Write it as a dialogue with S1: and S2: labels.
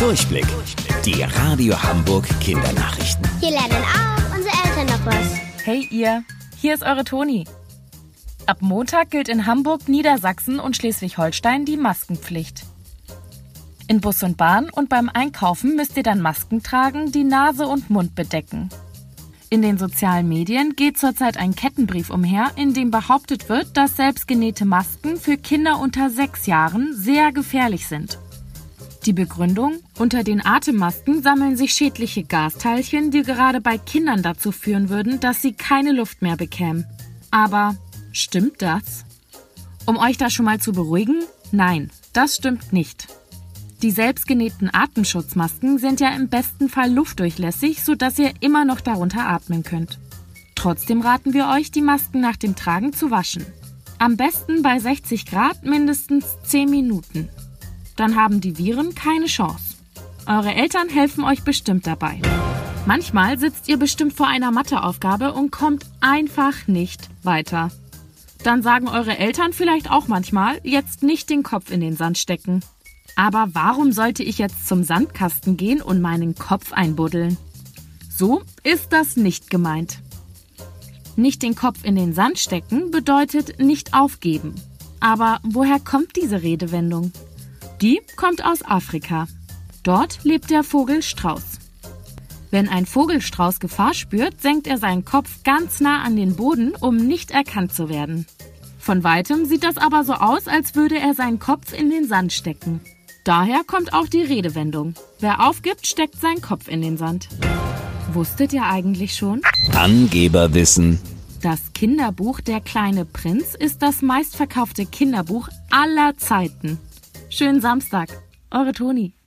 S1: Durchblick. Die Radio Hamburg Kindernachrichten.
S2: Hier lernen auch unsere Eltern noch was.
S3: Hey ihr, hier ist eure Toni. Ab Montag gilt in Hamburg, Niedersachsen und Schleswig-Holstein die Maskenpflicht. In Bus und Bahn und beim Einkaufen müsst ihr dann Masken tragen, die Nase und Mund bedecken. In den sozialen Medien geht zurzeit ein Kettenbrief umher, in dem behauptet wird, dass selbstgenähte Masken für Kinder unter sechs Jahren sehr gefährlich sind. Die Begründung? Unter den Atemmasken sammeln sich schädliche Gasteilchen, die gerade bei Kindern dazu führen würden, dass sie keine Luft mehr bekämen. Aber stimmt das? Um euch da schon mal zu beruhigen, nein, das stimmt nicht. Die selbstgenähten Atemschutzmasken sind ja im besten Fall luftdurchlässig, sodass ihr immer noch darunter atmen könnt. Trotzdem raten wir euch, die Masken nach dem Tragen zu waschen. Am besten bei 60 Grad mindestens 10 Minuten. Dann haben die Viren keine Chance. Eure Eltern helfen euch bestimmt dabei. Manchmal sitzt ihr bestimmt vor einer Matheaufgabe und kommt einfach nicht weiter. Dann sagen eure Eltern vielleicht auch manchmal, jetzt nicht den Kopf in den Sand stecken. Aber warum sollte ich jetzt zum Sandkasten gehen und meinen Kopf einbuddeln? So ist das nicht gemeint. Nicht den Kopf in den Sand stecken bedeutet nicht aufgeben. Aber woher kommt diese Redewendung? Die kommt aus Afrika. Dort lebt der Vogel Strauß. Wenn ein Vogelstrauß Gefahr spürt, senkt er seinen Kopf ganz nah an den Boden, um nicht erkannt zu werden. Von weitem sieht das aber so aus, als würde er seinen Kopf in den Sand stecken. Daher kommt auch die Redewendung. Wer aufgibt, steckt seinen Kopf in den Sand. Wusstet ihr eigentlich schon?
S1: Angeberwissen.
S3: Das Kinderbuch Der kleine Prinz ist das meistverkaufte Kinderbuch aller Zeiten. Schönen Samstag. Eure Toni.